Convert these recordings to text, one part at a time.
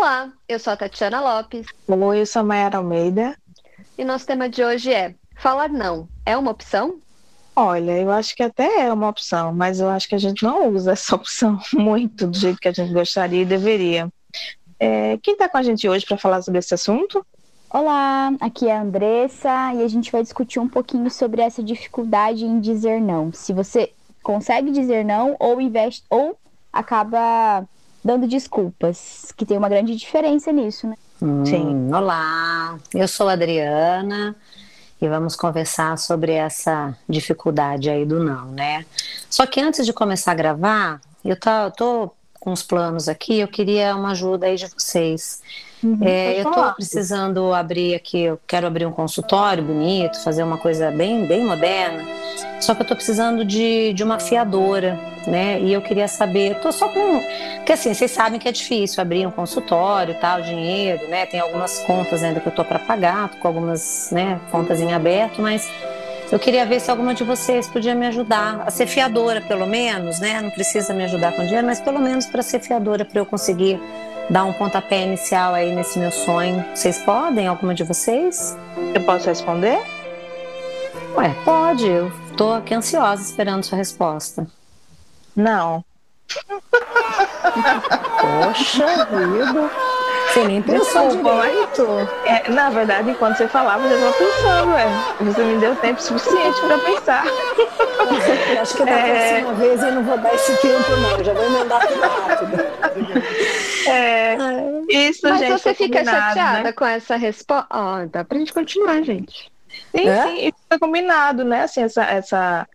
Olá, eu sou a Tatiana Lopes. Oi, eu sou a Mayara Almeida. E nosso tema de hoje é: falar não é uma opção? Olha, eu acho que até é uma opção, mas eu acho que a gente não usa essa opção muito do jeito que a gente gostaria e deveria. É, quem está com a gente hoje para falar sobre esse assunto? Olá, aqui é a Andressa e a gente vai discutir um pouquinho sobre essa dificuldade em dizer não. Se você consegue dizer não ou investe ou acaba dando desculpas, que tem uma grande diferença nisso, né? Hum, Sim. Olá, eu sou a Adriana e vamos conversar sobre essa dificuldade aí do não, né? Só que antes de começar a gravar, eu tô, tô com os planos aqui, eu queria uma ajuda aí de vocês. Uhum, é, eu estou precisando abrir aqui, eu quero abrir um consultório bonito, fazer uma coisa bem, bem moderna. Só que eu estou precisando de, de uma fiadora, né? E eu queria saber, estou só com. Porque assim, vocês sabem que é difícil abrir um consultório tal, dinheiro, né? Tem algumas contas ainda que eu estou para pagar, tô com algumas né, contas em aberto, mas eu queria ver se alguma de vocês podia me ajudar a ser fiadora, pelo menos, né? Não precisa me ajudar com dinheiro, mas pelo menos para ser fiadora, para eu conseguir dar um pontapé inicial aí nesse meu sonho. Vocês podem, alguma de vocês? Eu posso responder? Ué, pode. Eu tô aqui ansiosa esperando sua resposta. Não. Poxa vida. Você nem pensou direito. É, na verdade, enquanto você falava, eu estava pensando, é. Você me deu tempo suficiente para pensar. acho que da é... próxima vez eu não vou dar esse tempo, não. Eu já vou emendar tudo rápido. É, isso, Mas gente, você fica chateada né? com essa resposta? Ó, oh, dá pra gente continuar, gente. Sim, é? sim, isso foi combinado, né? Assim, essa, essa,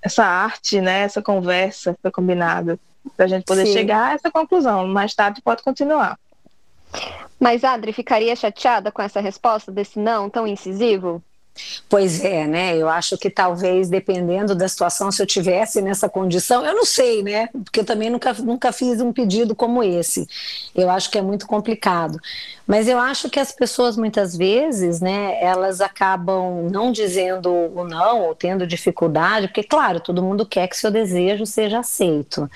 essa arte, né? Essa conversa foi combinado para a gente poder sim. chegar a essa conclusão. Mais tarde pode continuar. Mas Adri ficaria chateada com essa resposta desse não tão incisivo? Pois é, né? Eu acho que talvez, dependendo da situação, se eu tivesse nessa condição, eu não sei, né? Porque eu também nunca, nunca fiz um pedido como esse. Eu acho que é muito complicado. Mas eu acho que as pessoas, muitas vezes, né, elas acabam não dizendo o não, ou tendo dificuldade, porque, claro, todo mundo quer que seu desejo seja aceito.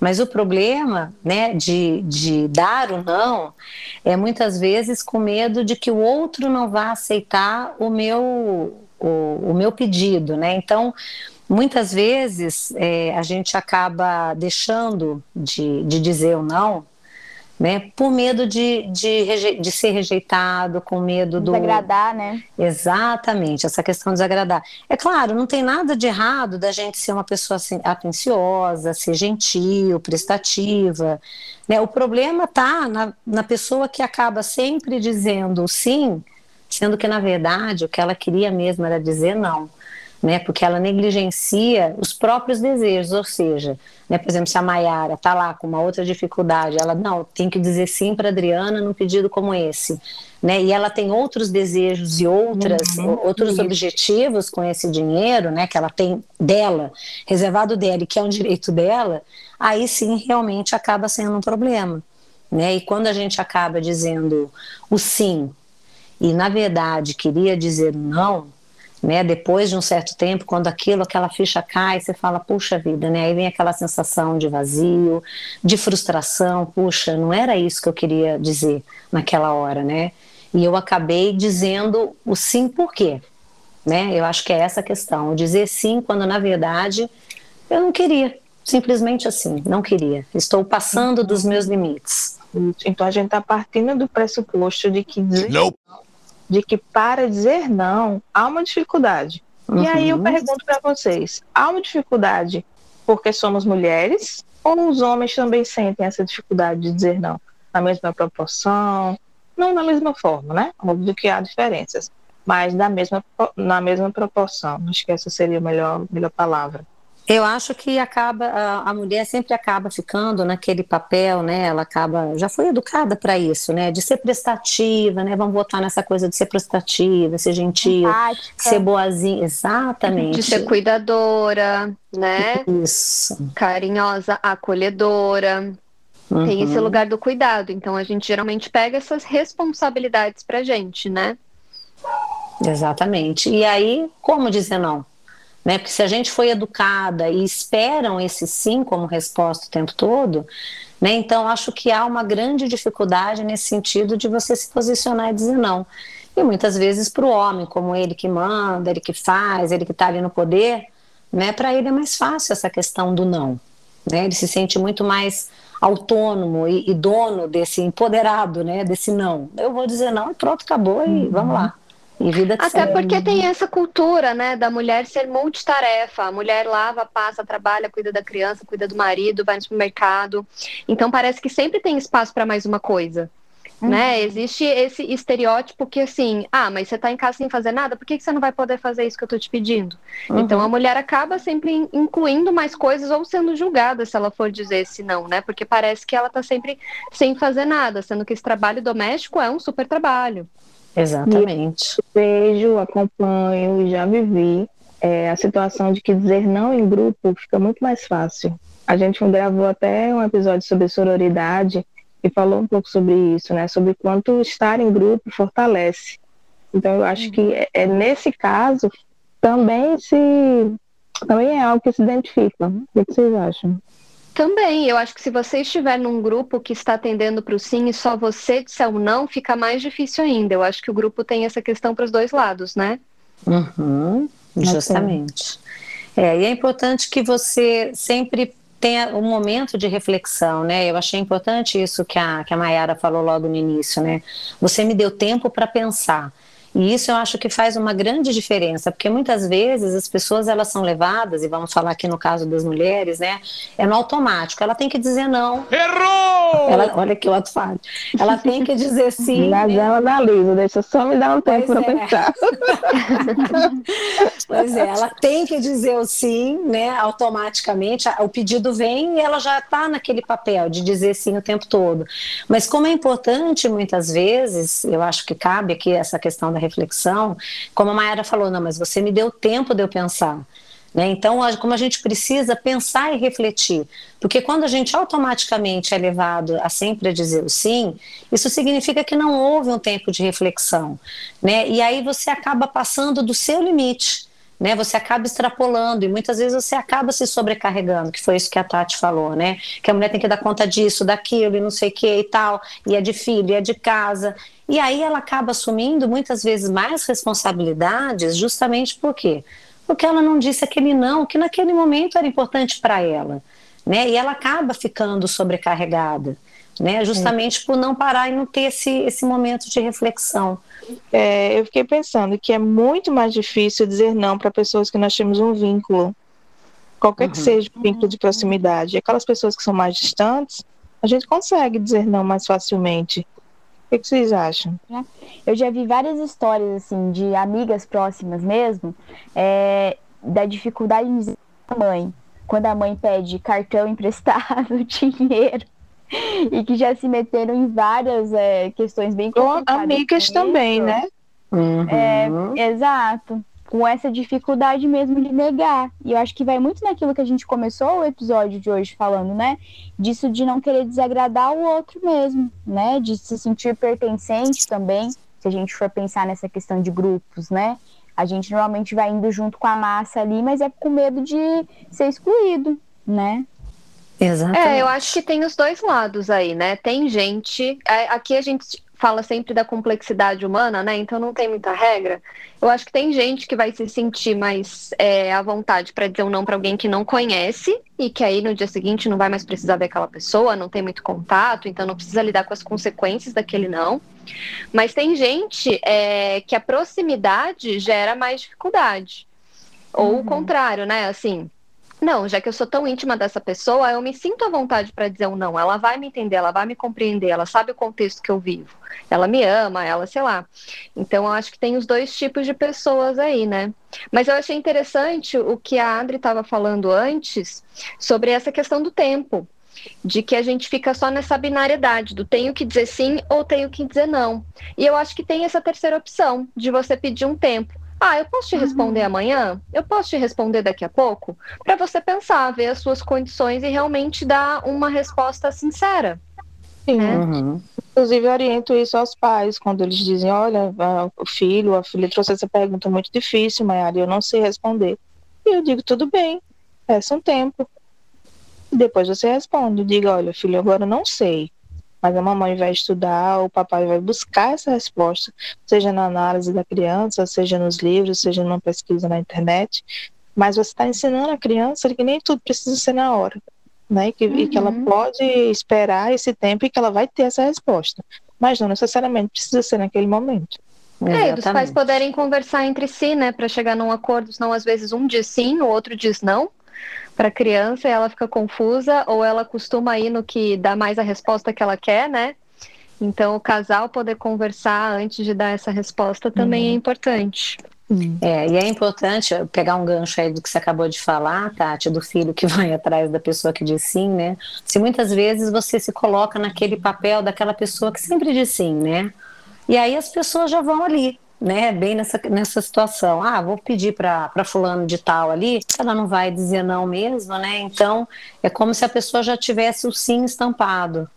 Mas o problema, né, de, de dar o não é muitas vezes com medo de que o outro não vá aceitar o meu o, o meu pedido, né? Então, muitas vezes é, a gente acaba deixando de, de dizer o não, né? Por medo de, de, de ser rejeitado, com medo do. Desagradar, né? Exatamente, essa questão de desagradar. É claro, não tem nada de errado da gente ser uma pessoa assim, atenciosa, ser gentil, prestativa. Né? O problema está na, na pessoa que acaba sempre dizendo sim sendo que na verdade o que ela queria mesmo era dizer não, né? Porque ela negligencia os próprios desejos, ou seja, né, por exemplo, se a Maiara está lá com uma outra dificuldade, ela não tem que dizer sim para Adriana num pedido como esse, né? E ela tem outros desejos e outras uhum, outros objetivos com esse dinheiro, né? Que ela tem dela reservado dela e que é um direito dela, aí sim realmente acaba sendo um problema. Né? E quando a gente acaba dizendo o sim e na verdade queria dizer não, né, depois de um certo tempo, quando aquilo, aquela ficha cai, você fala, puxa vida, né, aí vem aquela sensação de vazio, de frustração, puxa, não era isso que eu queria dizer naquela hora, né, e eu acabei dizendo o sim por quê, né, eu acho que é essa a questão, o dizer sim quando na verdade eu não queria, simplesmente assim, não queria, estou passando dos meus limites. Então a gente está partindo do pressuposto de que dizer nope de que para dizer não há uma dificuldade. Uhum. E aí eu uhum. pergunto para vocês: há uma dificuldade porque somos mulheres ou os homens também sentem essa dificuldade de dizer não na mesma proporção, não na mesma forma, né? Óbvio que há diferenças, mas na mesma na mesma proporção. Acho que essa seria a melhor melhor palavra. Eu acho que acaba a, a, mulher sempre acaba ficando naquele papel, né? Ela acaba já foi educada para isso, né? De ser prestativa, né? Vamos botar nessa coisa de ser prestativa, ser gentil, Empática. ser boazinha, exatamente. De ser cuidadora, né? Isso. Carinhosa, acolhedora. Uhum. Tem esse lugar do cuidado. Então a gente geralmente pega essas responsabilidades pra gente, né? Exatamente. E aí, como dizer não? Né? Porque se a gente foi educada e esperam esse sim como resposta o tempo todo, Né? Então, acho que há uma grande dificuldade nesse sentido de você se posicionar e dizer não. E muitas vezes para o homem, como ele que manda, ele que faz, ele que está ali no poder, né? para ele é mais fácil essa questão do não. Né? Ele se sente muito mais autônomo e, e, dono desse empoderado, né? Desse não. Eu vou dizer não e pronto, acabou e uhum. vamos lá. E vida Até porque tem essa cultura, né, da mulher ser multitarefa. A mulher lava, passa, trabalha, cuida da criança, cuida do marido, vai no supermercado. Então parece que sempre tem espaço para mais uma coisa. Uhum. Né? Existe esse estereótipo que assim, ah, mas você está em casa sem fazer nada, por que, que você não vai poder fazer isso que eu estou te pedindo? Uhum. Então a mulher acaba sempre incluindo mais coisas ou sendo julgada se ela for dizer esse não, né? Porque parece que ela está sempre sem fazer nada, sendo que esse trabalho doméstico é um super trabalho. Exatamente. Vejo, acompanho e já vivi é, a situação de que dizer não em grupo fica muito mais fácil. A gente gravou até um episódio sobre sororidade e falou um pouco sobre isso, né? Sobre quanto estar em grupo fortalece. Então eu acho que é, é nesse caso também se também é algo que se identifica. O que vocês acham? Também, eu acho que se você estiver num grupo que está atendendo para o sim e só você disser o não, fica mais difícil ainda. Eu acho que o grupo tem essa questão para os dois lados, né? Uhum, justamente. É, e é importante que você sempre tenha um momento de reflexão, né? Eu achei importante isso que a, que a Mayara falou logo no início, né? Você me deu tempo para pensar. E isso eu acho que faz uma grande diferença, porque muitas vezes as pessoas elas são levadas, e vamos falar aqui no caso das mulheres, né? É no automático. Ela tem que dizer não. Errou! Ela, olha que o outro fala. Ela tem que dizer sim. Mas né? ela dá liso, deixa só me dar um tempo para é. pensar. pois é, ela tem que dizer o sim, né? Automaticamente. O pedido vem e ela já está naquele papel de dizer sim o tempo todo. Mas como é importante, muitas vezes, eu acho que cabe aqui essa questão da reflexão, como a Mayara falou, não, mas você me deu tempo de eu pensar. Né? Então, como a gente precisa pensar e refletir, porque quando a gente automaticamente é levado a sempre dizer o sim, isso significa que não houve um tempo de reflexão, né? E aí você acaba passando do seu limite, né? Você acaba extrapolando e muitas vezes você acaba se sobrecarregando, que foi isso que a Tati falou, né? Que a mulher tem que dar conta disso, daquilo e não sei o que e tal, e é de filho, e é de casa. E aí ela acaba assumindo muitas vezes mais responsabilidades, justamente por quê? Porque ela não disse aquele não, que naquele momento era importante para ela, né? E ela acaba ficando sobrecarregada, né? Justamente é. por não parar e não ter esse, esse momento de reflexão. É, eu fiquei pensando que é muito mais difícil dizer não para pessoas que nós temos um vínculo, qualquer uhum. que seja o vínculo de proximidade. Aquelas pessoas que são mais distantes, a gente consegue dizer não mais facilmente. O que, vocês acham? Eu já vi várias histórias assim de amigas próximas mesmo, é, da dificuldade em dizer a mãe. Quando a mãe pede cartão emprestado, dinheiro, e que já se meteram em várias é, questões bem complicadas. Amigas também, né? Uhum. É, exato com essa dificuldade mesmo de negar. E eu acho que vai muito naquilo que a gente começou o episódio de hoje falando, né? Disso de não querer desagradar o outro mesmo, né? De se sentir pertencente também, se a gente for pensar nessa questão de grupos, né? A gente normalmente vai indo junto com a massa ali, mas é com medo de ser excluído, né? Exatamente. É, eu acho que tem os dois lados aí, né? Tem gente. É, aqui a gente fala sempre da complexidade humana, né? Então não tem muita regra. Eu acho que tem gente que vai se sentir mais é, à vontade para dizer um não para alguém que não conhece e que aí no dia seguinte não vai mais precisar ver aquela pessoa, não tem muito contato, então não precisa lidar com as consequências daquele não. Mas tem gente é, que a proximidade gera mais dificuldade. Ou uhum. o contrário, né? Assim, não, já que eu sou tão íntima dessa pessoa, eu me sinto à vontade para dizer um não. Ela vai me entender, ela vai me compreender, ela sabe o contexto que eu vivo. Ela me ama, ela, sei lá. Então, eu acho que tem os dois tipos de pessoas aí, né? Mas eu achei interessante o que a Adri estava falando antes sobre essa questão do tempo. De que a gente fica só nessa binariedade do tenho que dizer sim ou tenho que dizer não. E eu acho que tem essa terceira opção de você pedir um tempo. Ah, eu posso te responder uhum. amanhã? Eu posso te responder daqui a pouco? Para você pensar, ver as suas condições e realmente dar uma resposta sincera. Sim. Né? Uhum. Inclusive, eu oriento isso aos pais, quando eles dizem: Olha, o filho, a filha trouxe essa pergunta muito difícil, Mayara, eu não sei responder. E eu digo: Tudo bem, peça um tempo. depois você responde. Diga, olha, filho, agora não sei. Mas a mamãe vai estudar, o papai vai buscar essa resposta, seja na análise da criança, seja nos livros, seja numa pesquisa na internet. Mas você está ensinando a criança que nem tudo precisa ser na hora. Né? E, que, uhum. e que ela uhum. pode esperar esse tempo e que ela vai ter essa resposta. Mas não necessariamente precisa ser naquele momento. É, e dos pais poderem conversar entre si, né, para chegar num acordo, senão às vezes um diz sim, o outro diz não para a criança e ela fica confusa ou ela costuma ir no que dá mais a resposta que ela quer, né? Então, o casal poder conversar antes de dar essa resposta também é uhum. importante. É, e é importante pegar um gancho aí do que você acabou de falar, Tati, do filho que vai atrás da pessoa que diz sim, né? Se muitas vezes você se coloca naquele papel daquela pessoa que sempre diz sim, né? E aí as pessoas já vão ali, né, bem nessa, nessa situação. Ah, vou pedir para fulano de tal ali, ela não vai dizer não mesmo, né? Então, é como se a pessoa já tivesse o sim estampado.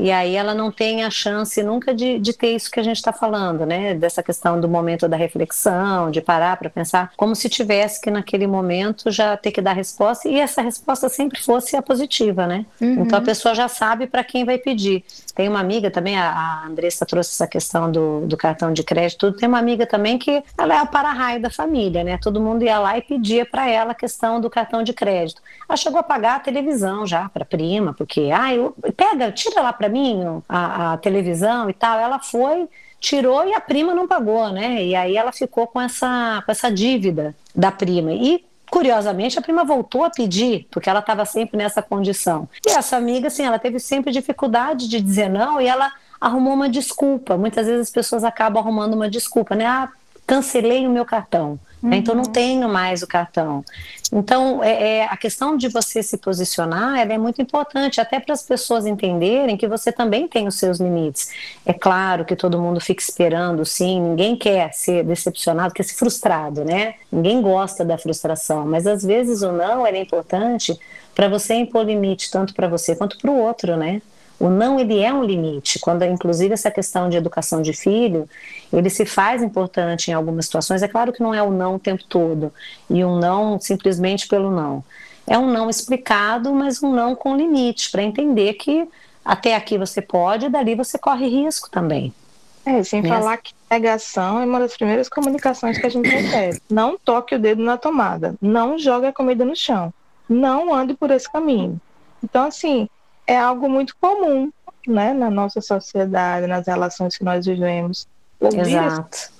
E aí ela não tem a chance nunca de, de ter isso que a gente está falando, né? Dessa questão do momento da reflexão, de parar para pensar, como se tivesse que naquele momento já ter que dar resposta e essa resposta sempre fosse a positiva, né? Uhum. Então a pessoa já sabe para quem vai pedir. Tem uma amiga também, a, Andressa trouxe essa questão do, do cartão de crédito. Tem uma amiga também que ela é o para-raio da família, né? Todo mundo ia lá e pedia para ela a questão do cartão de crédito. Ela chegou a pagar a televisão já para prima, porque, ah, eu, pega, tira lá para mim a, a televisão e tal. Ela foi tirou e a prima não pagou, né? E aí ela ficou com essa, com essa dívida da prima. E curiosamente, a prima voltou a pedir, porque ela estava sempre nessa condição. E essa amiga, assim, ela teve sempre dificuldade de dizer não e ela arrumou uma desculpa. Muitas vezes as pessoas acabam arrumando uma desculpa, né? Ah, cancelei o meu cartão. Uhum. Então não tenho mais o cartão. Então é, é, a questão de você se posicionar é muito importante até para as pessoas entenderem que você também tem os seus limites. É claro que todo mundo fica esperando, sim. Ninguém quer ser decepcionado, quer ser frustrado, né? Ninguém gosta da frustração, mas às vezes o não é importante para você impor limite tanto para você quanto para o outro, né? O não ele é um limite. Quando inclusive essa questão de educação de filho, ele se faz importante em algumas situações. É claro que não é o não o tempo todo e um não simplesmente pelo não. É um não explicado, mas um não com limite para entender que até aqui você pode, e dali você corre risco também. É, sem né? falar que negação é uma das primeiras comunicações que a gente recebe. Não toque o dedo na tomada, não jogue a comida no chão, não ande por esse caminho. Então, assim, é algo muito comum, né, na nossa sociedade, nas relações que nós vivemos. Exato.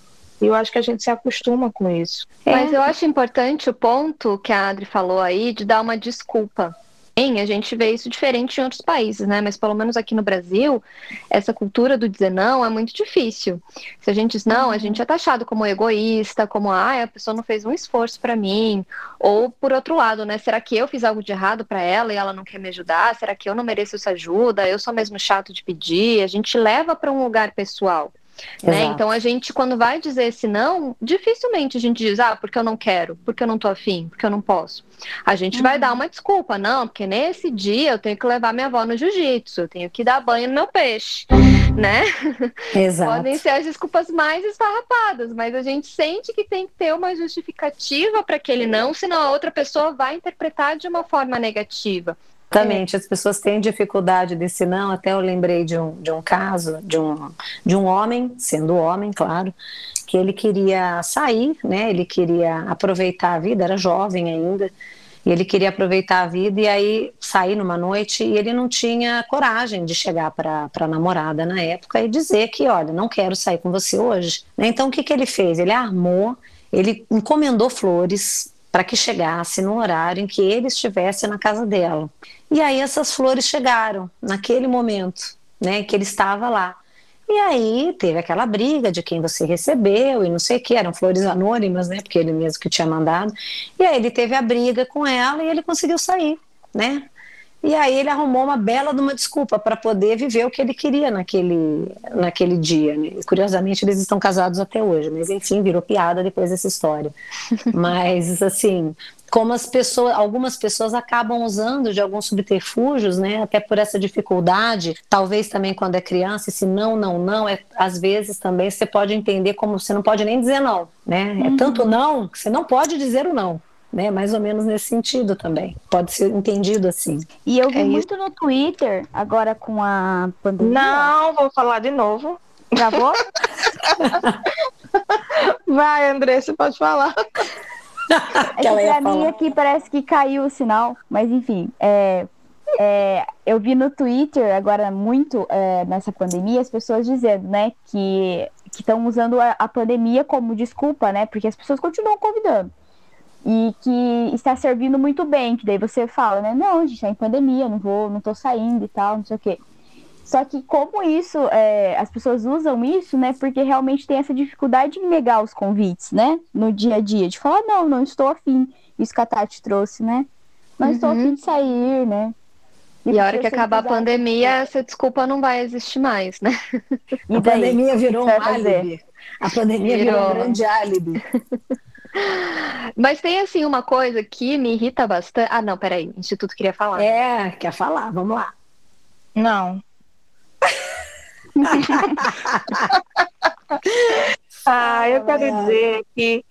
E eu acho que a gente se acostuma com isso. Mas é. eu acho importante o ponto que a Adri falou aí de dar uma desculpa a gente vê isso diferente em outros países, né? Mas pelo menos aqui no Brasil, essa cultura do dizer não é muito difícil. Se a gente diz não, a gente é taxado como egoísta, como ah, a pessoa não fez um esforço para mim, ou por outro lado, né? Será que eu fiz algo de errado para ela e ela não quer me ajudar? Será que eu não mereço essa ajuda? Eu sou mesmo chato de pedir? A gente leva para um lugar pessoal. Né? Então a gente, quando vai dizer esse não, dificilmente a gente diz, ah, porque eu não quero, porque eu não tô afim, porque eu não posso. A gente uhum. vai dar uma desculpa, não, porque nesse dia eu tenho que levar minha avó no jiu-jitsu, eu tenho que dar banho no meu peixe, né? Exato. Podem ser as desculpas mais esfarrapadas, mas a gente sente que tem que ter uma justificativa para aquele não, senão a outra pessoa vai interpretar de uma forma negativa. Exatamente, as pessoas têm dificuldade desse não. Até eu lembrei de um, de um caso de um, de um homem, sendo homem, claro, que ele queria sair, né? Ele queria aproveitar a vida, era jovem ainda, e ele queria aproveitar a vida e aí sair numa noite e ele não tinha coragem de chegar para a namorada na época e dizer que, olha, não quero sair com você hoje. Né? Então o que, que ele fez? Ele armou, ele encomendou flores para que chegasse no horário em que ele estivesse na casa dela. E aí essas flores chegaram naquele momento, né, que ele estava lá. E aí teve aquela briga de quem você recebeu e não sei o que, eram flores anônimas, né, porque ele mesmo que tinha mandado. E aí ele teve a briga com ela e ele conseguiu sair, né? E aí ele arrumou uma bela de uma desculpa para poder viver o que ele queria naquele, naquele dia. Né? Curiosamente, eles estão casados até hoje, mas enfim, virou piada depois dessa história. mas assim, como as pessoas, algumas pessoas acabam usando de alguns subterfúgios, né, até por essa dificuldade, talvez também quando é criança, esse não, não, não, é, às vezes também você pode entender como você não pode nem dizer não, né, é uhum. é tanto não que você não pode dizer o não. Né? Mais ou menos nesse sentido também. Pode ser entendido assim. E eu vi é muito no Twitter, agora com a pandemia. Não, vou falar de novo. Gravou? Vai, André, você pode falar. É que pra mim aqui parece que caiu o sinal, mas enfim, é, é, eu vi no Twitter agora muito é, nessa pandemia as pessoas dizendo, né, que estão usando a, a, pandemia como desculpa, né, porque as pessoas continuam convidando e que está servindo muito bem, que daí você fala, né, não, a gente tá em pandemia, não vou, não tô saindo e tal, não sei o quê. Só que como isso, é, as pessoas usam isso, né? Porque realmente tem essa dificuldade em negar os convites, né? No dia a dia, de falar, não, não estou afim. Isso que a Tati trouxe, né? Não uhum. estou afim de sair, né? E, e a hora que acabar a pandemia, essa desculpa não vai existir mais, né? E a pandemia virou um álibi. A pandemia virou, virou um grande álibi. Mas tem assim uma coisa que me irrita bastante. Ah, não, peraí, o Instituto queria falar. É, quer falar, vamos lá. Não. ah, eu quero dizer que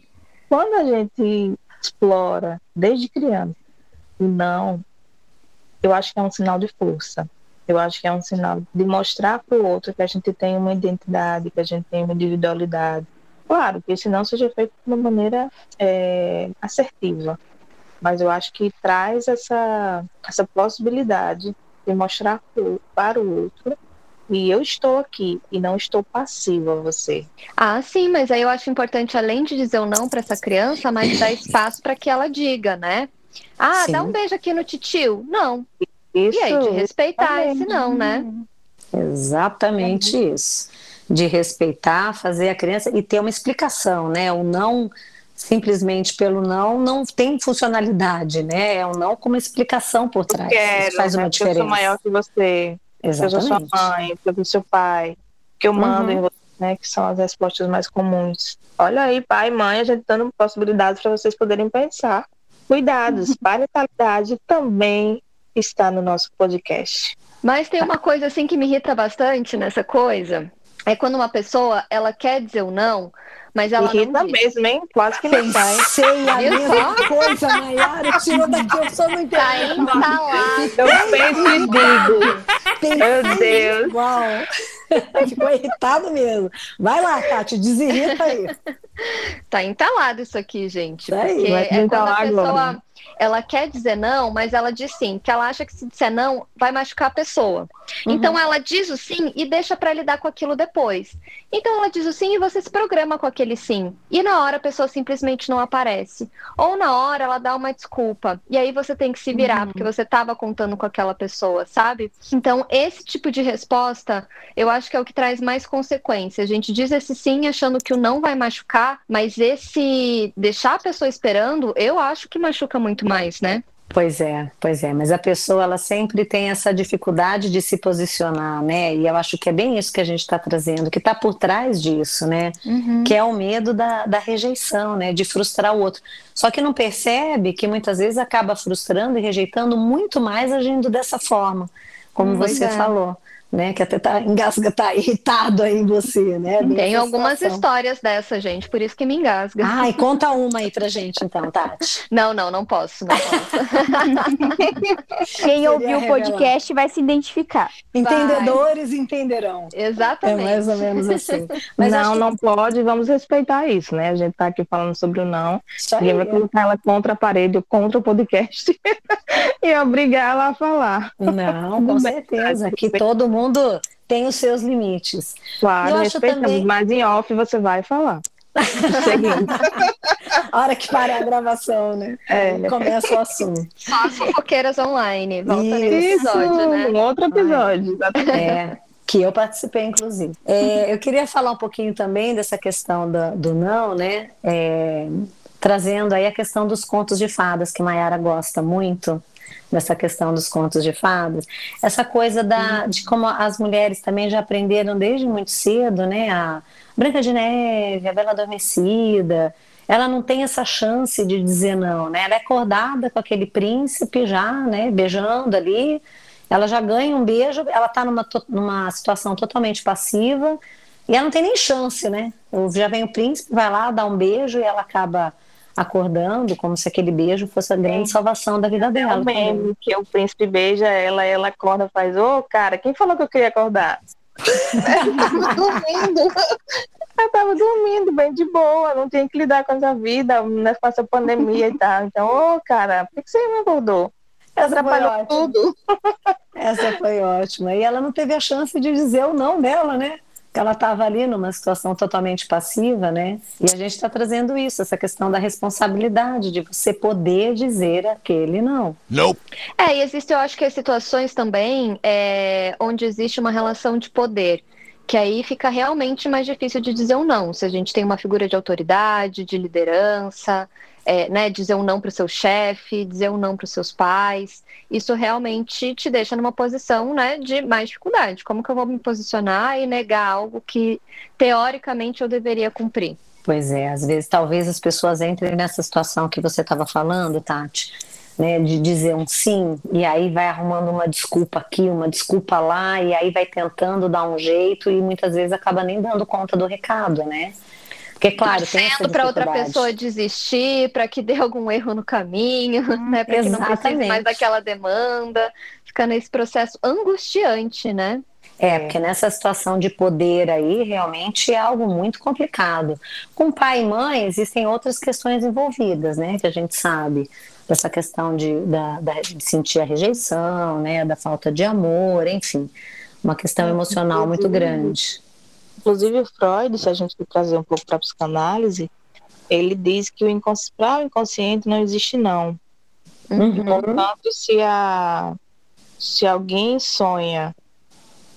quando a gente explora desde criança o não, eu acho que é um sinal de força. Eu acho que é um sinal de mostrar para o outro que a gente tem uma identidade, que a gente tem uma individualidade. Claro que esse não seja feito de uma maneira é, assertiva, mas eu acho que traz essa, essa possibilidade de mostrar para o outro e eu estou aqui e não estou passiva a você. Ah, sim, mas aí eu acho importante, além de dizer o não para essa criança, mas dar espaço para que ela diga, né? Ah, sim. dá um beijo aqui no titio. Não. Isso, e aí, de respeitar esse não, né? Exatamente é. isso. De respeitar, fazer a criança e ter uma explicação, né? O não simplesmente pelo não não tem funcionalidade, né? É um não com uma explicação por trás. Quero, Isso faz uma né? diferença. Eu sou maior que você. Exatamente. Seja sua mãe, seja seu pai, que eu mando uhum. em você, né? Que são as respostas mais comuns. Olha aí, pai, mãe, a gente dando possibilidades para vocês poderem pensar. Cuidados, parentalidade também está no nosso podcast. Mas tem uma coisa assim que me irrita bastante nessa coisa, é quando uma pessoa ela quer dizer o não, mas ela Irrita não diz. mesmo, hein? Quase que não sai. Sei a mesma coisa, Nayara. Tirou daqui, eu só não entendo. Tá entalado. Eu penso e digo. Meu Deus. Igual. Ficou irritado mesmo. Vai lá, Tati, desirrita aí. Tá entalado isso aqui, gente. Tá porque é quando a pessoa ela quer dizer não, mas ela diz sim, que ela acha que se disser não, vai machucar a pessoa. Uhum. Então ela diz o sim e deixa para lidar com aquilo depois. Então ela diz o sim e você se programa com aquele sim. E na hora a pessoa simplesmente não aparece. Ou na hora ela dá uma desculpa. E aí você tem que se virar, uhum. porque você estava contando com aquela pessoa, sabe? Então esse tipo de resposta, eu acho que é o que traz mais consequência. A gente diz esse sim achando que o não vai machucar, mas esse deixar a pessoa esperando, eu acho que machuca muito mais, né? Pois é, pois é, mas a pessoa ela sempre tem essa dificuldade de se posicionar, né? E eu acho que é bem isso que a gente está trazendo, que está por trás disso, né? Uhum. Que é o medo da, da rejeição, né? De frustrar o outro. Só que não percebe que muitas vezes acaba frustrando e rejeitando muito mais agindo dessa forma, como pois você é. falou né? Que até tá engasga, tá irritado aí em você, né? Tem algumas histórias dessa, gente, por isso que me engasga. Ai, conta uma aí pra gente, então, Tati. Não, não, não posso, não posso. Quem ouviu o podcast vai se identificar. Entendedores vai. entenderão. Exatamente. É mais ou menos assim. Mas não, que... não pode, vamos respeitar isso, né? A gente tá aqui falando sobre o não. Ninguém vai colocar ela contra a parede, contra o podcast e obrigar ela a falar. Não, com certeza. Que todo mundo mundo tem os seus limites. Claro, respeitamos, também... mas em off você vai falar. a hora que para a gravação, né? É. Começa o assunto. Só as fofoqueiras online. Volta Isso, nesse episódio, né? Um outro episódio. É, que eu participei, inclusive. É, eu queria falar um pouquinho também dessa questão do, do não, né? É, trazendo aí a questão dos contos de fadas, que Mayara gosta muito nessa questão dos contos de fadas, essa coisa da, de como as mulheres também já aprenderam desde muito cedo, né, a Branca de Neve, a Bela Adormecida, ela não tem essa chance de dizer não, né, ela é acordada com aquele príncipe já, né, beijando ali, ela já ganha um beijo, ela está numa, numa situação totalmente passiva, e ela não tem nem chance, né, já vem o príncipe, vai lá, dá um beijo e ela acaba acordando como se aquele beijo fosse a grande salvação da vida dela. É o meme que o príncipe beija ela, ela acorda faz, ô oh, cara, quem falou que eu queria acordar? dormindo. Eu tava dormindo bem de boa, não tinha que lidar com essa vida, né, com essa pandemia e tal. Então, ô oh, cara, por que você me acordou? Essa atrapalhou tudo. Essa foi ótima. E ela não teve a chance de dizer o não dela, né? Ela estava ali numa situação totalmente passiva, né? E a gente está trazendo isso, essa questão da responsabilidade de você poder dizer aquele não. Não. É, e existe, eu acho que as situações também é, onde existe uma relação de poder que aí fica realmente mais difícil de dizer um não. Se a gente tem uma figura de autoridade, de liderança, é, né, dizer um não para o seu chefe, dizer um não para os seus pais, isso realmente te deixa numa posição né, de mais dificuldade. Como que eu vou me posicionar e negar algo que teoricamente eu deveria cumprir? Pois é, às vezes talvez as pessoas entrem nessa situação que você estava falando, Tati, né, de dizer um sim, e aí vai arrumando uma desculpa aqui, uma desculpa lá, e aí vai tentando dar um jeito e muitas vezes acaba nem dando conta do recado, né? Porque, claro, tem para outra pessoa desistir, para que dê algum erro no caminho, hum, né? Para que não precise mais daquela demanda. Fica nesse processo angustiante, né? É, porque nessa situação de poder aí, realmente é algo muito complicado. Com pai e mãe, existem outras questões envolvidas, né? Que a gente sabe dessa questão de, da, da, de sentir a rejeição, né, da falta de amor, enfim, uma questão é, emocional muito grande. Inclusive o Freud, se a gente for trazer um pouco para a psicanálise, ele diz que o inconsci o inconsciente não existe não. Uhum. Portanto, se, a, se alguém sonha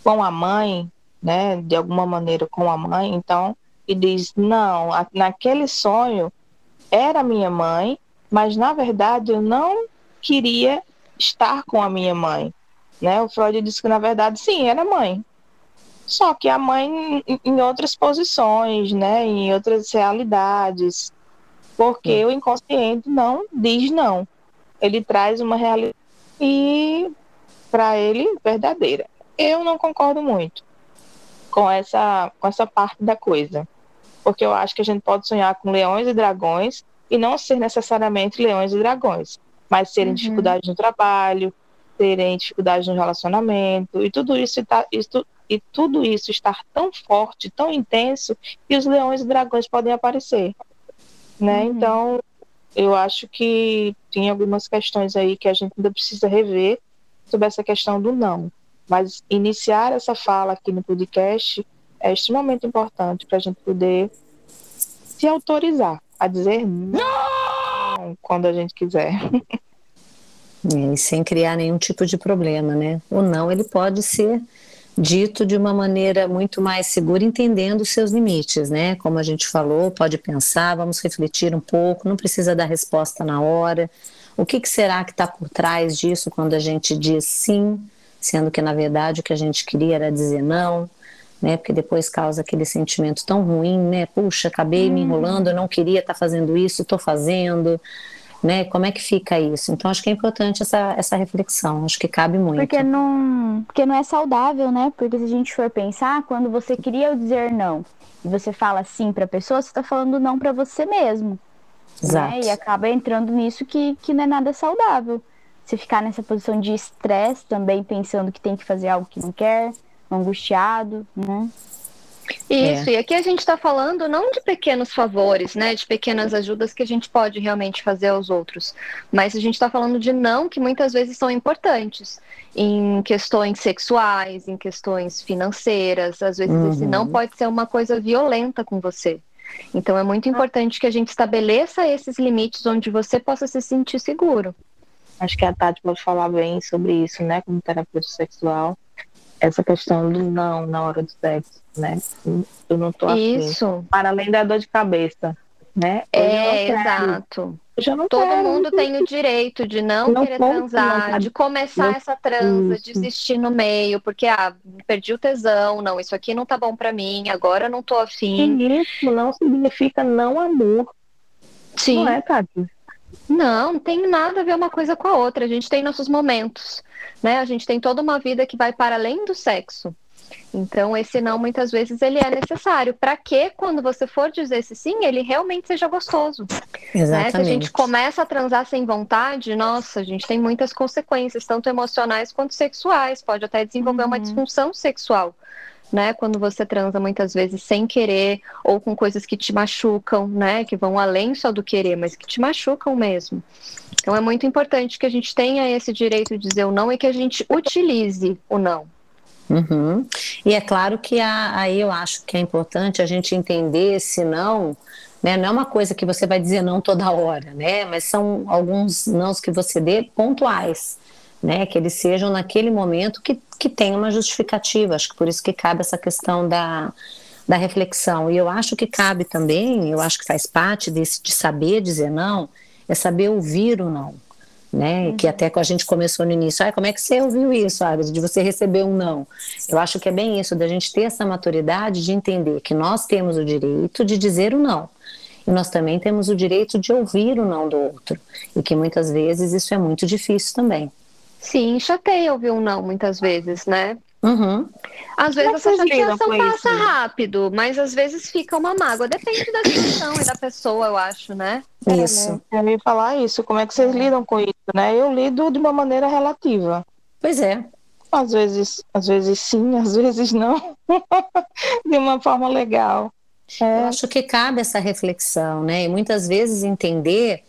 com a mãe, né, de alguma maneira com a mãe, então, e diz, não, naquele sonho era minha mãe, mas na verdade eu não queria estar com a minha mãe. Né? O Freud disse que na verdade sim, era mãe. Só que a mãe em outras posições, né? em outras realidades. Porque hum. o inconsciente não diz não. Ele traz uma realidade e para ele verdadeira. Eu não concordo muito com essa com essa parte da coisa. Porque eu acho que a gente pode sonhar com leões e dragões e não ser necessariamente leões e dragões, mas serem uhum. dificuldades no trabalho, terem dificuldades no relacionamento, e tudo isso, tá, isso, e tudo isso estar tão forte, tão intenso, que os leões e dragões podem aparecer. Né? Uhum. Então, eu acho que tem algumas questões aí que a gente ainda precisa rever sobre essa questão do não. Mas iniciar essa fala aqui no podcast é extremamente importante para a gente poder se autorizar a dizer não quando a gente quiser. É, e sem criar nenhum tipo de problema, né? O não ele pode ser dito de uma maneira muito mais segura, entendendo os seus limites, né? Como a gente falou, pode pensar, vamos refletir um pouco, não precisa dar resposta na hora. O que, que será que está por trás disso quando a gente diz sim, sendo que na verdade o que a gente queria era dizer não? né? Porque depois causa aquele sentimento tão ruim, né? Puxa, acabei me uhum. enrolando, eu não queria estar tá fazendo isso, estou fazendo, né? Como é que fica isso? Então acho que é importante essa, essa reflexão, acho que cabe muito. Porque não, porque não é saudável, né? Porque se a gente for pensar, quando você queria dizer não e você fala sim para a pessoa, você está falando não para você mesmo. Exato. Né? E acaba entrando nisso que, que não é nada saudável. Você ficar nessa posição de estresse também, pensando que tem que fazer algo que não quer angustiado, né? Isso, é. e aqui a gente está falando não de pequenos favores, né, de pequenas ajudas que a gente pode realmente fazer aos outros, mas a gente está falando de não que muitas vezes são importantes em questões sexuais, em questões financeiras, às vezes uhum. esse não pode ser uma coisa violenta com você. Então é muito importante que a gente estabeleça esses limites onde você possa se sentir seguro. Acho que a Tati pode falar bem sobre isso, né, como terapeuta sexual essa questão do não na hora do sexo, né? Eu não tô afim. Isso. Para além da dor de cabeça, né? é, exato. Todo quero. mundo tem o direito de não, não querer transar, de começar não, essa transa, isso. desistir no meio, porque ah, perdi o tesão, não, isso aqui não tá bom para mim, agora eu não tô afim. isso não significa não amor. Sim. Não é, Tati? Não, não tem nada a ver uma coisa com a outra. A gente tem nossos momentos, né? A gente tem toda uma vida que vai para além do sexo. Então, esse não, muitas vezes, ele é necessário para que, quando você for dizer esse sim, ele realmente seja gostoso. Exatamente. Né? Se a gente começa a transar sem vontade, nossa, a gente tem muitas consequências, tanto emocionais quanto sexuais. Pode até desenvolver uhum. uma disfunção sexual. Né, quando você transa muitas vezes sem querer ou com coisas que te machucam, né, que vão além só do querer, mas que te machucam mesmo. Então é muito importante que a gente tenha esse direito de dizer o não e que a gente utilize o não. Uhum. E é claro que aí eu acho que é importante a gente entender se não, né, não é uma coisa que você vai dizer não toda hora, né, mas são alguns nãos que você dê pontuais, né, que eles sejam naquele momento que, que tem uma justificativa, acho que por isso que cabe essa questão da, da reflexão, e eu acho que cabe também, eu acho que faz parte desse, de saber dizer não, é saber ouvir o não, né? Uhum. Que até a gente começou no início, ah, como é que você ouviu isso, Agnes, de você receber um não? Eu acho que é bem isso, da gente ter essa maturidade de entender que nós temos o direito de dizer o não. E nós também temos o direito de ouvir o não do outro. E que muitas vezes isso é muito difícil também. Sim, chateia ouvir um não muitas vezes, né? Uhum. Às vezes essa chateação passa isso? rápido, mas às vezes fica uma mágoa. Depende da situação e da pessoa, eu acho, né? Isso. É, Eu ia falar isso. Como é que vocês lidam com isso, né? Eu lido de uma maneira relativa. Pois é. Às vezes, às vezes sim, às vezes não. de uma forma legal. É. Eu acho que cabe essa reflexão, né? E muitas vezes entender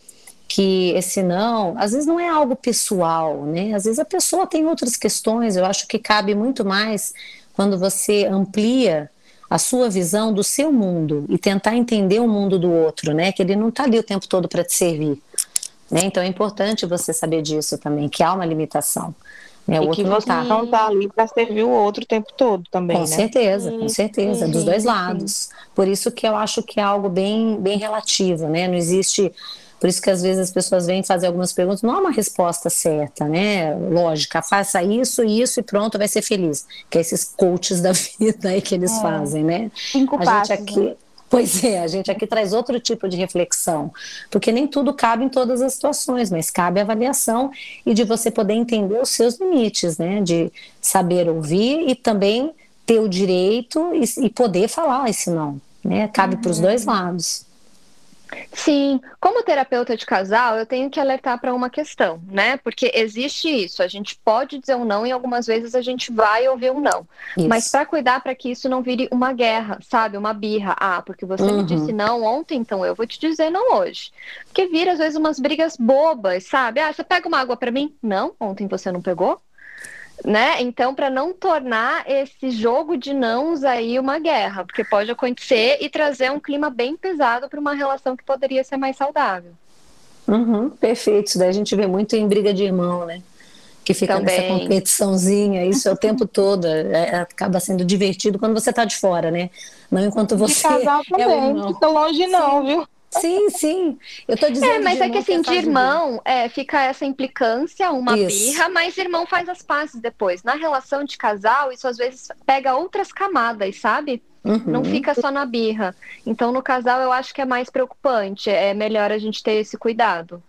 que esse não, às vezes não é algo pessoal, né? Às vezes a pessoa tem outras questões. Eu acho que cabe muito mais quando você amplia a sua visão do seu mundo e tentar entender o mundo do outro, né? Que ele não está ali o tempo todo para te servir. Né? Então é importante você saber disso também, que há uma limitação. Né? O e que você não está tá ali para servir o outro o tempo todo também. Com né? certeza, com certeza, dos dois lados. Por isso que eu acho que é algo bem, bem relativo, né? Não existe por isso que às vezes as pessoas vêm fazer algumas perguntas, não há uma resposta certa, né? Lógica, faça isso, isso e pronto, vai ser feliz. Que é esses coaches da vida aí que eles é. fazem, né? Cinco a passos, gente aqui. Né? Pois é, a gente aqui traz outro tipo de reflexão, porque nem tudo cabe em todas as situações, mas cabe a avaliação e de você poder entender os seus limites, né? De saber ouvir e também ter o direito e, e poder falar esse não, né? Cabe uhum. para os dois lados. Sim, como terapeuta de casal, eu tenho que alertar para uma questão, né? Porque existe isso, a gente pode dizer um não e algumas vezes a gente vai ouvir um não. Isso. Mas para cuidar para que isso não vire uma guerra, sabe? Uma birra. Ah, porque você uhum. me disse não ontem, então eu vou te dizer não hoje. Porque vira às vezes umas brigas bobas, sabe? Ah, você pega uma água para mim? Não, ontem você não pegou né? Então, para não tornar esse jogo de nãos aí uma guerra, porque pode acontecer e trazer um clima bem pesado para uma relação que poderia ser mais saudável. Uhum, perfeito. Isso daí a gente vê muito em briga de irmão, né? Que fica Também. nessa competiçãozinha, isso é o tempo todo. É, é acaba sendo divertido quando você está de fora, né? Não enquanto você. Casal também. É não tô longe, não, Sim. viu? Sim, sim. Eu tô dizendo. É, mas é que assim, de irmão, é, fica essa implicância, uma isso. birra, mas irmão faz as pazes depois. Na relação de casal, isso às vezes pega outras camadas, sabe? Uhum. Não fica só na birra. Então, no casal, eu acho que é mais preocupante. É melhor a gente ter esse cuidado.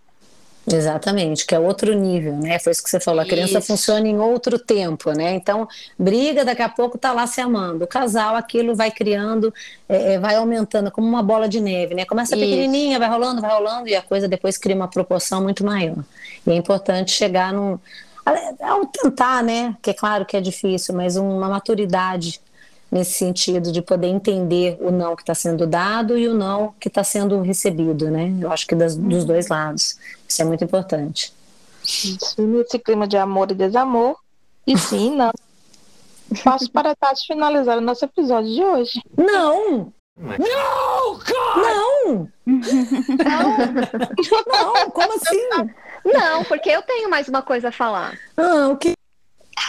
Exatamente, que é outro nível, né? Foi isso que você falou. A criança isso. funciona em outro tempo, né? Então, briga, daqui a pouco tá lá se amando. O casal, aquilo vai criando, é, é vai aumentando como uma bola de neve, né? Começa isso. pequenininha, vai rolando, vai rolando, e a coisa depois cria uma proporção muito maior. E é importante chegar num. Ao tentar, né? Que é claro que é difícil, mas uma maturidade nesse sentido de poder entender o não que está sendo dado e o não que está sendo recebido, né? Eu acho que das, dos dois lados. Isso é muito importante. Isso, nesse clima de amor e desamor. E sim, não. Passo para a Tati finalizar o nosso episódio de hoje. Não! Não, Não! Não! Não, como assim? Não, porque eu tenho mais uma coisa a falar. Ah, o que?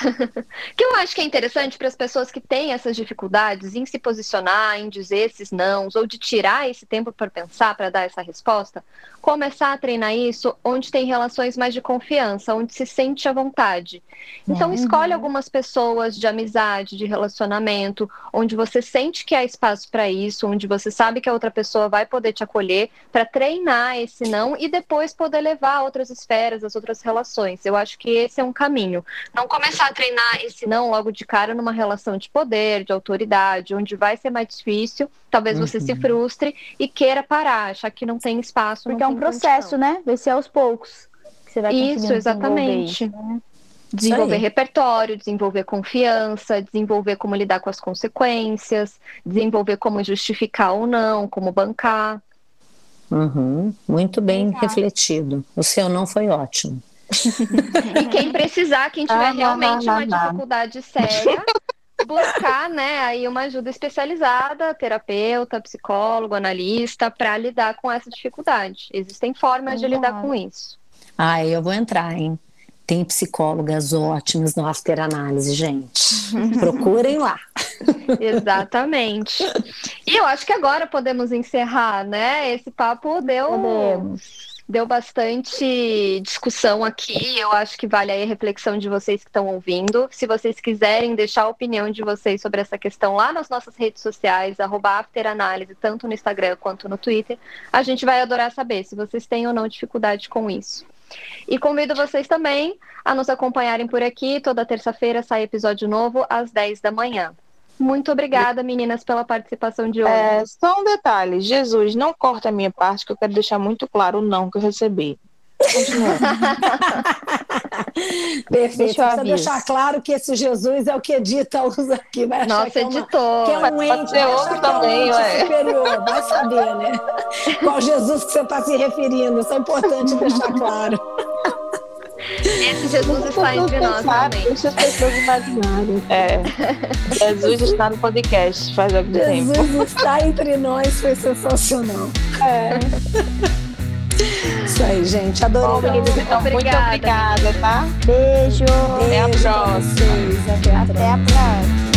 que eu acho que é interessante para as pessoas que têm essas dificuldades em se posicionar, em dizer esses nãos, ou de tirar esse tempo para pensar, para dar essa resposta, começar a treinar isso onde tem relações mais de confiança, onde se sente à vontade. Então, uhum. escolhe algumas pessoas de amizade, de relacionamento, onde você sente que há espaço para isso, onde você sabe que a outra pessoa vai poder te acolher, para treinar esse não e depois poder levar a outras esferas, as outras relações. Eu acho que esse é um caminho. Não começar começar a treinar esse não logo de cara numa relação de poder, de autoridade, onde vai ser mais difícil, talvez uhum. você se uhum. frustre e queira parar, achar que não tem espaço. Porque é um processo, condição. né? Vai ser aos poucos. Que você vai isso, exatamente. Né? Desenvolver repertório, desenvolver confiança, desenvolver como lidar com as consequências, desenvolver como justificar ou não, como bancar. Uhum, muito bem Exato. refletido. O seu não foi ótimo. E quem precisar, quem tiver ah, realmente uma dificuldade séria, buscar, né, aí uma ajuda especializada, terapeuta, psicólogo, analista, para lidar com essa dificuldade. Existem formas de lidar com isso. Ah, eu vou entrar, hein? Tem psicólogas ótimas no After Análise, gente. Procurem lá. Exatamente. E eu acho que agora podemos encerrar, né? Esse papo deu. Podemos deu bastante discussão aqui. Eu acho que vale aí a reflexão de vocês que estão ouvindo. Se vocês quiserem deixar a opinião de vocês sobre essa questão lá nas nossas redes sociais, afteranálise, tanto no Instagram quanto no Twitter, a gente vai adorar saber se vocês têm ou não dificuldade com isso. E convido vocês também a nos acompanharem por aqui. Toda terça-feira sai episódio novo às 10 da manhã. Muito obrigada, meninas, pela participação de hoje. É, só um detalhe: Jesus, não corta a minha parte, que eu quero deixar muito claro o não que eu recebi. Perfeito. Deixa eu deixar claro que esse Jesus é o que edita os aqui. Vai Nossa, que é uma, editor. Que é um ente, outro também, é superior. Vai saber, né? Qual Jesus que você está se referindo. Isso é importante deixar claro. Esse Jesus está entre nós também. Deixa as pessoas imaginarem. É. Jesus está no podcast faz algum Jesus tempo. Jesus está entre nós, foi sensacional. É. Isso aí, gente. Adorei. Bom, então, muito obrigada, tá? Beijo. Até a próxima. Até a próxima.